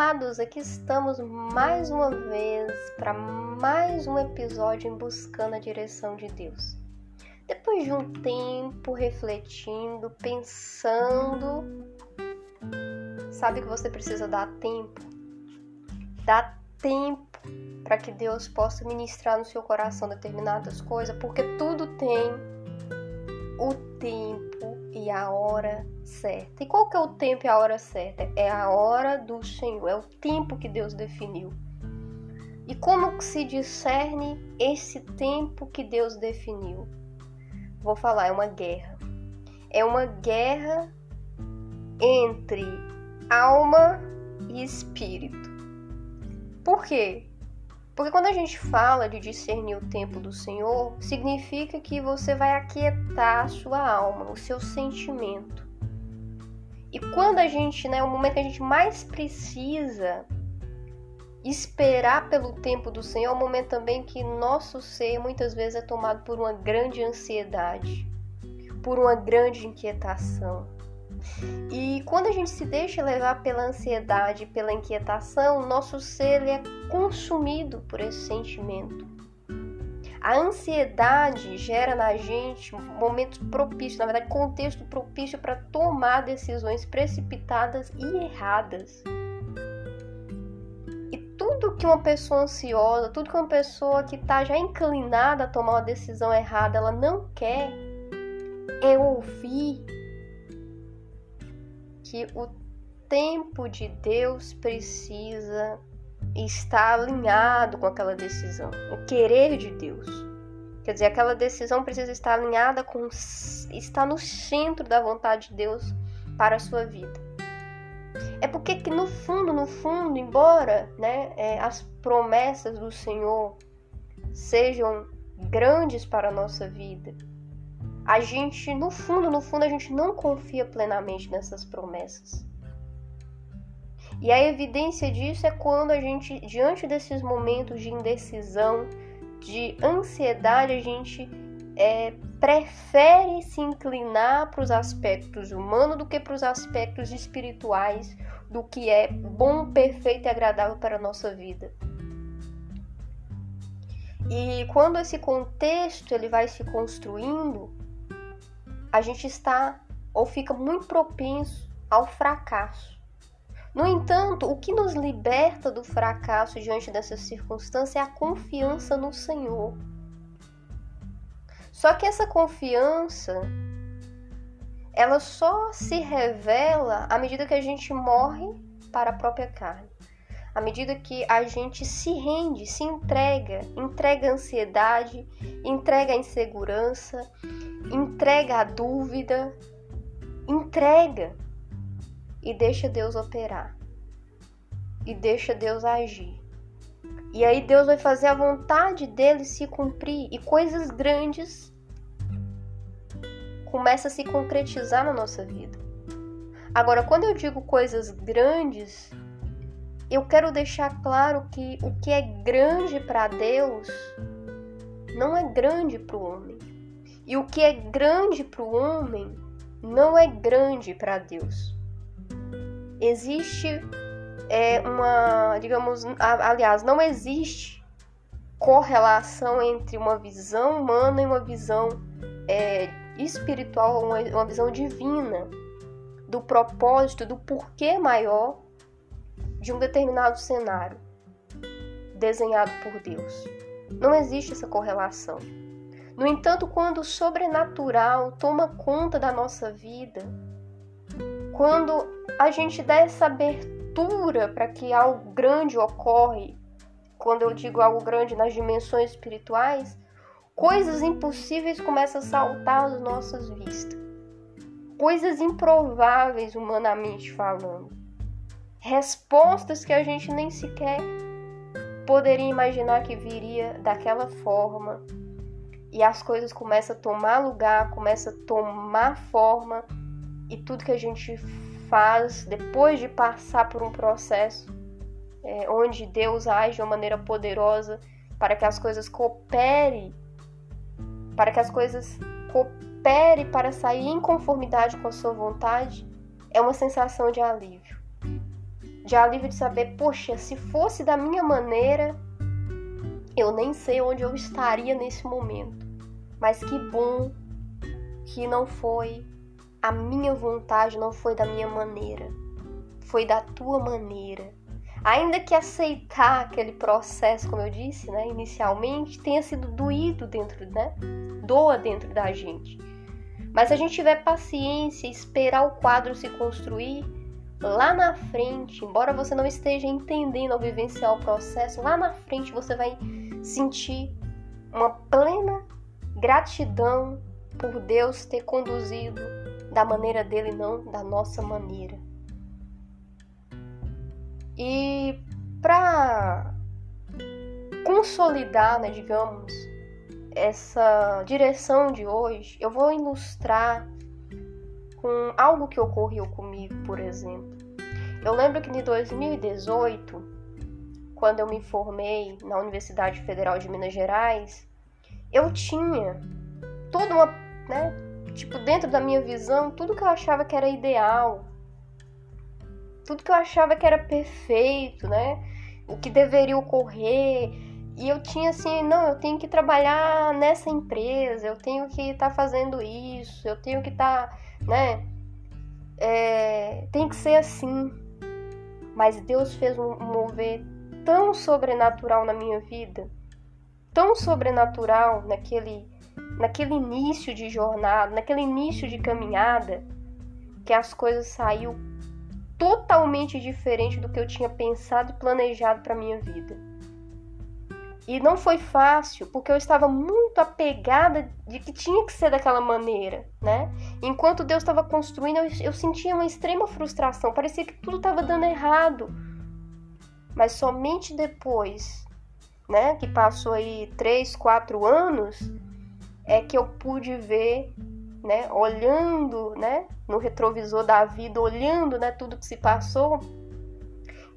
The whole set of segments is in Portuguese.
Amados, aqui estamos mais uma vez para mais um episódio em buscando a direção de Deus. Depois de um tempo refletindo, pensando, sabe que você precisa dar tempo. Dá tempo para que Deus possa ministrar no seu coração determinadas coisas, porque tudo tem o tempo e a hora certa. E qual que é o tempo e a hora certa? É a hora do Senhor, é o tempo que Deus definiu. E como se discerne esse tempo que Deus definiu? Vou falar, é uma guerra. É uma guerra entre alma e espírito. Por quê? Porque quando a gente fala de discernir o tempo do Senhor, significa que você vai aquietar a sua alma, o seu sentimento. E quando a gente, né, o momento que a gente mais precisa esperar pelo tempo do Senhor, é o momento também que nosso ser muitas vezes é tomado por uma grande ansiedade, por uma grande inquietação. E quando a gente se deixa levar pela ansiedade, pela inquietação, nosso ser é consumido por esse sentimento. A ansiedade gera na gente momentos propícios, na verdade, contexto propício para tomar decisões precipitadas e erradas. E tudo que uma pessoa ansiosa, tudo que uma pessoa que está já inclinada a tomar uma decisão errada, ela não quer é ouvir que o tempo de Deus precisa estar alinhado com aquela decisão, o querer de Deus. Quer dizer, aquela decisão precisa estar alinhada com está no centro da vontade de Deus para a sua vida. É porque que no fundo, no fundo, embora né, é, as promessas do Senhor sejam grandes para a nossa vida, a gente, no fundo, no fundo, a gente não confia plenamente nessas promessas. E a evidência disso é quando a gente, diante desses momentos de indecisão, de ansiedade, a gente é, prefere se inclinar para os aspectos humanos do que para os aspectos espirituais do que é bom, perfeito e agradável para a nossa vida. E quando esse contexto ele vai se construindo, a gente está ou fica muito propenso ao fracasso. No entanto, o que nos liberta do fracasso diante dessas circunstâncias é a confiança no Senhor. Só que essa confiança ela só se revela à medida que a gente morre para a própria carne. À medida que a gente se rende, se entrega, entrega a ansiedade, entrega a insegurança, entrega a dúvida, entrega e deixa Deus operar. E deixa Deus agir. E aí Deus vai fazer a vontade dele se cumprir e coisas grandes começam a se concretizar na nossa vida. Agora, quando eu digo coisas grandes, eu quero deixar claro que o que é grande para Deus não é grande para o homem. E o que é grande para o homem não é grande para Deus. Existe é, uma, digamos, aliás, não existe correlação entre uma visão humana e uma visão é, espiritual, uma, uma visão divina do propósito, do porquê maior de um determinado cenário desenhado por Deus. Não existe essa correlação. No entanto, quando o sobrenatural toma conta da nossa vida, quando a gente dá essa abertura para que algo grande ocorre, quando eu digo algo grande nas dimensões espirituais, coisas impossíveis começam a saltar às nossas vistas. Coisas improváveis humanamente falando. Respostas que a gente nem sequer poderia imaginar que viria daquela forma, e as coisas começam a tomar lugar, começam a tomar forma. E tudo que a gente faz depois de passar por um processo é, onde Deus age de uma maneira poderosa para que as coisas cooperem, para que as coisas cooperem para sair em conformidade com a sua vontade, é uma sensação de alívio, de alívio de saber, poxa, se fosse da minha maneira, eu nem sei onde eu estaria nesse momento. Mas que bom que não foi a minha vontade, não foi da minha maneira. Foi da tua maneira. Ainda que aceitar aquele processo, como eu disse, né, inicialmente, tenha sido doído dentro, né? Doa dentro da gente. Mas se a gente tiver paciência, esperar o quadro se construir, lá na frente, embora você não esteja entendendo ou vivenciar o processo, lá na frente você vai sentir uma plena gratidão por Deus ter conduzido da maneira dele, não da nossa maneira. E para consolidar, né, digamos, essa direção de hoje, eu vou ilustrar com algo que ocorreu comigo, por exemplo. Eu lembro que em 2018, quando eu me formei na Universidade Federal de Minas Gerais, eu tinha toda uma, né, tipo, dentro da minha visão, tudo que eu achava que era ideal, tudo que eu achava que era perfeito, né? O que deveria ocorrer. E eu tinha assim, não, eu tenho que trabalhar nessa empresa, eu tenho que estar tá fazendo isso, eu tenho que estar, tá, né? É, tem que ser assim. Mas Deus fez um mover tão sobrenatural na minha vida, tão sobrenatural naquele, naquele início de jornada, naquele início de caminhada, que as coisas saíram totalmente diferente do que eu tinha pensado e planejado para minha vida. E não foi fácil, porque eu estava muito apegada de que tinha que ser daquela maneira, né? Enquanto Deus estava construindo, eu, eu sentia uma extrema frustração, parecia que tudo estava dando errado. Mas somente depois, né, que passou aí três, quatro anos, é que eu pude ver né, olhando, né, no retrovisor da vida, olhando, né, tudo que se passou,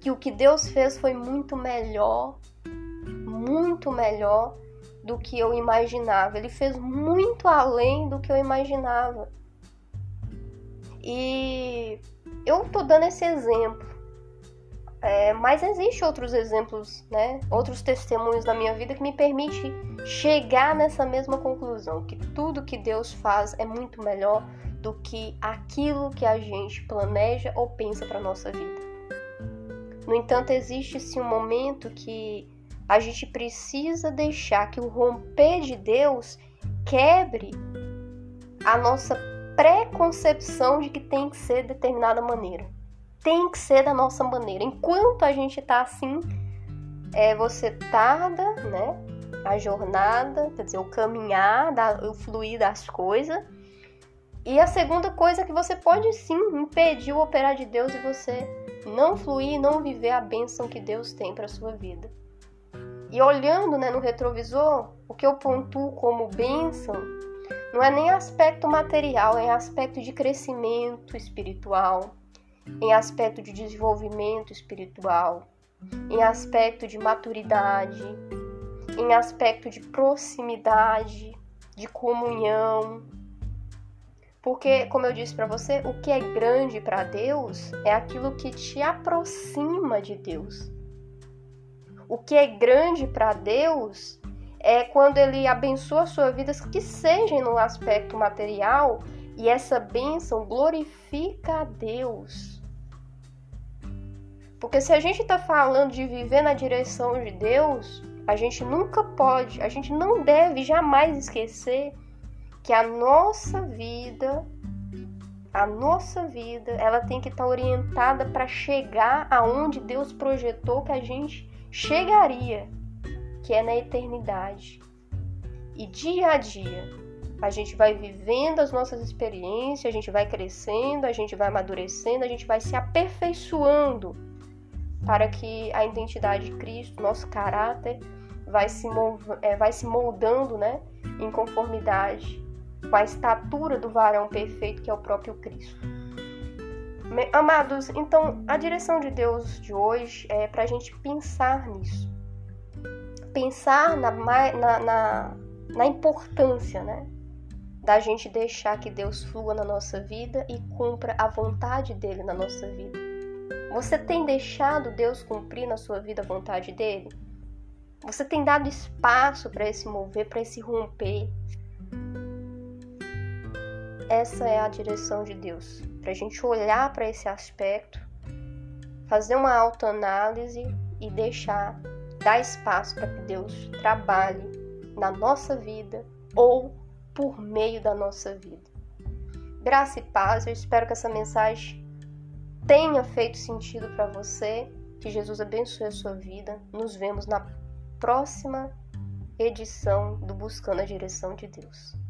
que o que Deus fez foi muito melhor, muito melhor do que eu imaginava. Ele fez muito além do que eu imaginava. E eu tô dando esse exemplo é, mas existem outros exemplos, né? Outros testemunhos da minha vida que me permite chegar nessa mesma conclusão, que tudo que Deus faz é muito melhor do que aquilo que a gente planeja ou pensa para nossa vida. No entanto, existe sim um momento que a gente precisa deixar que o romper de Deus quebre a nossa preconcepção de que tem que ser de determinada maneira tem que ser da nossa maneira. Enquanto a gente tá assim, é, você tarda, né? A jornada, quer dizer, o caminhar, o fluir das coisas. E a segunda coisa é que você pode sim impedir o operar de Deus e você não fluir, não viver a bênção que Deus tem para sua vida. E olhando né, no retrovisor, o que eu pontuo como bênção não é nem aspecto material, é aspecto de crescimento espiritual, em aspecto de desenvolvimento espiritual, em aspecto de maturidade, em aspecto de proximidade, de comunhão. Porque, como eu disse para você, o que é grande para Deus é aquilo que te aproxima de Deus. O que é grande para Deus é quando ele abençoa a sua vida, que seja no aspecto material, e essa bênção glorifica a Deus. Porque se a gente está falando de viver na direção de Deus, a gente nunca pode, a gente não deve jamais esquecer que a nossa vida, a nossa vida, ela tem que estar tá orientada para chegar aonde Deus projetou que a gente chegaria, que é na eternidade. E dia a dia, a gente vai vivendo as nossas experiências, a gente vai crescendo, a gente vai amadurecendo, a gente vai se aperfeiçoando para que a identidade de Cristo, nosso caráter, vai se, é, vai se moldando né, em conformidade com a estatura do varão perfeito que é o próprio Cristo. Amados, então a direção de Deus de hoje é para a gente pensar nisso. Pensar na, na, na, na importância, né? da gente deixar que Deus flua na nossa vida e cumpra a vontade dele na nossa vida. Você tem deixado Deus cumprir na sua vida a vontade dele? Você tem dado espaço para esse mover, para esse romper? Essa é a direção de Deus, para a gente olhar para esse aspecto, fazer uma autoanálise e deixar, dar espaço para que Deus trabalhe na nossa vida ou por meio da nossa vida. Graça e paz, eu espero que essa mensagem tenha feito sentido para você. Que Jesus abençoe a sua vida. Nos vemos na próxima edição do Buscando a Direção de Deus.